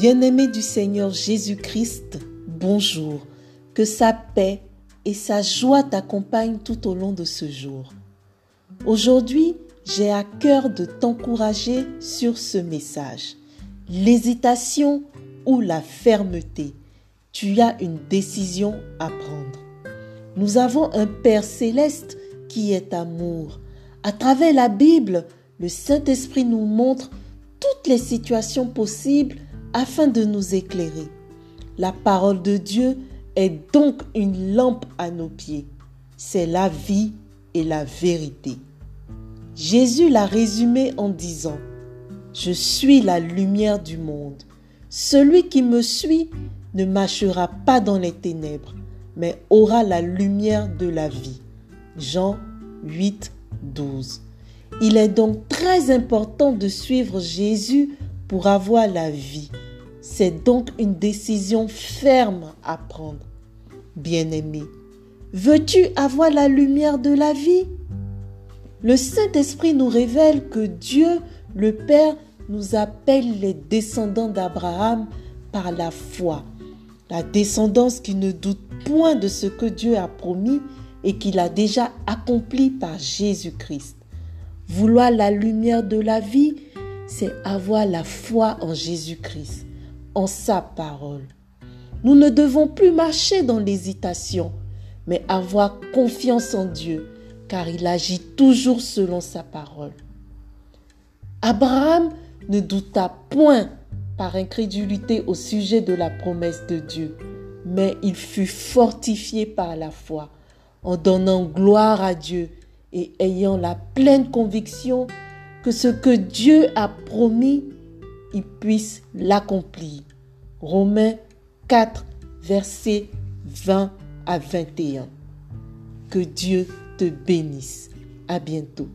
Bien-aimé du Seigneur Jésus-Christ, bonjour. Que sa paix et sa joie t'accompagnent tout au long de ce jour. Aujourd'hui, j'ai à cœur de t'encourager sur ce message. L'hésitation ou la fermeté. Tu as une décision à prendre. Nous avons un Père céleste qui est amour. À travers la Bible, le Saint-Esprit nous montre toutes les situations possibles afin de nous éclairer. La parole de Dieu est donc une lampe à nos pieds. C'est la vie et la vérité. Jésus l'a résumé en disant, Je suis la lumière du monde. Celui qui me suit ne marchera pas dans les ténèbres, mais aura la lumière de la vie. Jean 8, 12. Il est donc très important de suivre Jésus pour avoir la vie. C'est donc une décision ferme à prendre. Bien-aimé, veux-tu avoir la lumière de la vie? Le Saint-Esprit nous révèle que Dieu, le Père, nous appelle les descendants d'Abraham par la foi. La descendance qui ne doute point de ce que Dieu a promis et qu'il a déjà accompli par Jésus-Christ. Vouloir la lumière de la vie, c'est avoir la foi en Jésus-Christ, en sa parole. Nous ne devons plus marcher dans l'hésitation, mais avoir confiance en Dieu, car il agit toujours selon sa parole. Abraham ne douta point par incrédulité au sujet de la promesse de Dieu, mais il fut fortifié par la foi, en donnant gloire à Dieu et ayant la pleine conviction que ce que Dieu a promis, il puisse l'accomplir. Romains 4, versets 20 à 21. Que Dieu te bénisse. À bientôt.